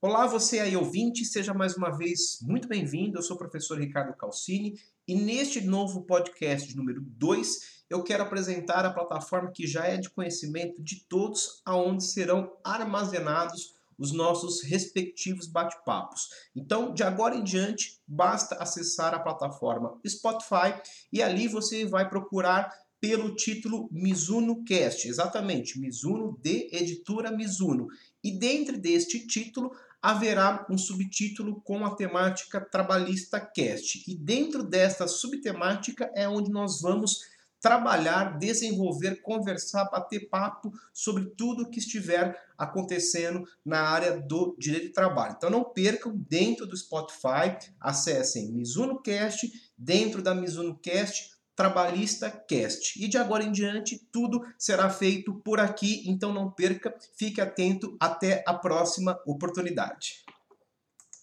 Olá, você aí ouvinte, seja mais uma vez muito bem-vindo. Eu sou o professor Ricardo Calcini e neste novo podcast número 2 eu quero apresentar a plataforma que já é de conhecimento de todos, aonde serão armazenados os nossos respectivos bate-papos. Então, de agora em diante, basta acessar a plataforma Spotify e ali você vai procurar pelo título Mizuno Cast, exatamente, Mizuno de Editora Mizuno. E dentro deste título haverá um subtítulo com a temática Trabalhista Cast. E dentro desta subtemática é onde nós vamos trabalhar, desenvolver, conversar, bater papo sobre tudo que estiver acontecendo na área do direito de trabalho. Então não percam dentro do Spotify, acessem Mizuno Cast, dentro da Mizuno Cast Trabalhista Cast. E de agora em diante, tudo será feito por aqui, então não perca, fique atento, até a próxima oportunidade.